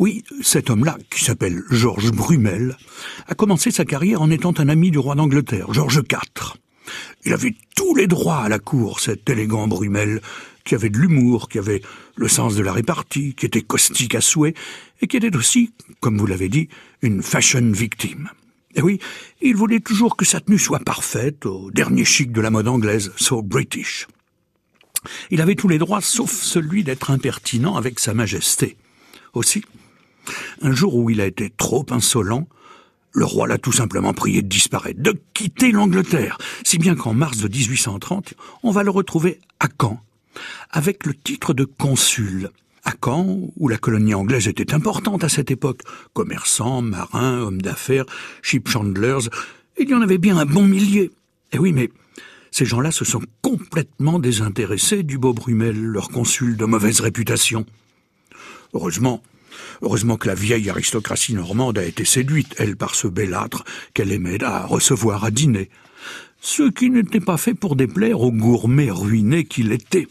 Oui, cet homme-là, qui s'appelle Georges Brumel, a commencé sa carrière en étant un ami du roi d'Angleterre, Georges IV. Il avait tous les droits à la cour, cet élégant Brumel, qui avait de l'humour, qui avait le sens de la répartie, qui était caustique à souhait, et qui était aussi, comme vous l'avez dit, une fashion victime. Et oui, il voulait toujours que sa tenue soit parfaite, au dernier chic de la mode anglaise, so British. Il avait tous les droits sauf celui d'être impertinent avec sa majesté. Aussi, un jour où il a été trop insolent, le roi l'a tout simplement prié de disparaître, de quitter l'Angleterre, si bien qu'en mars de 1830, on va le retrouver à Caen, avec le titre de consul. À Caen, où la colonie anglaise était importante à cette époque, commerçants, marins, hommes d'affaires, ship chandlers, il y en avait bien un bon millier. Et oui, mais ces gens-là se sont complètement désintéressés du beau Brumel, leur consul de mauvaise réputation. Heureusement, Heureusement que la vieille aristocratie normande a été séduite, elle, par ce âtre qu'elle aimait à recevoir à dîner. Ce qui n'était pas fait pour déplaire au gourmet ruiné qu'il était.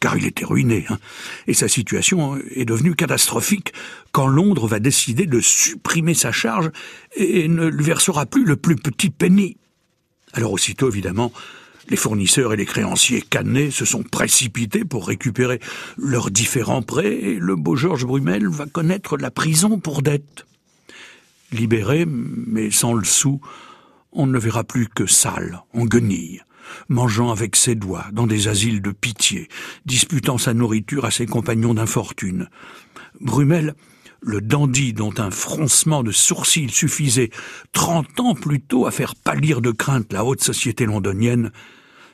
Car il était ruiné, hein. et sa situation est devenue catastrophique quand Londres va décider de supprimer sa charge et ne lui versera plus le plus petit penny. Alors aussitôt, évidemment, les fournisseurs et les créanciers cannés se sont précipités pour récupérer leurs différents prêts et le beau Georges Brumel va connaître la prison pour dette. Libéré, mais sans le sou, on ne verra plus que sale, en guenille, mangeant avec ses doigts dans des asiles de pitié, disputant sa nourriture à ses compagnons d'infortune. Brumel, le dandy dont un froncement de sourcils suffisait trente ans plus tôt à faire pâlir de crainte la haute société londonienne,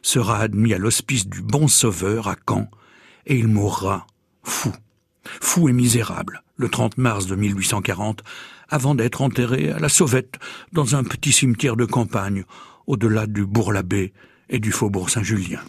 sera admis à l'hospice du Bon Sauveur à Caen, et il mourra fou, fou et misérable, le 30 mars de 1840, avant d'être enterré à la Sauvette, dans un petit cimetière de campagne, au-delà du Bourg-l'Abbé et du Faubourg Saint-Julien.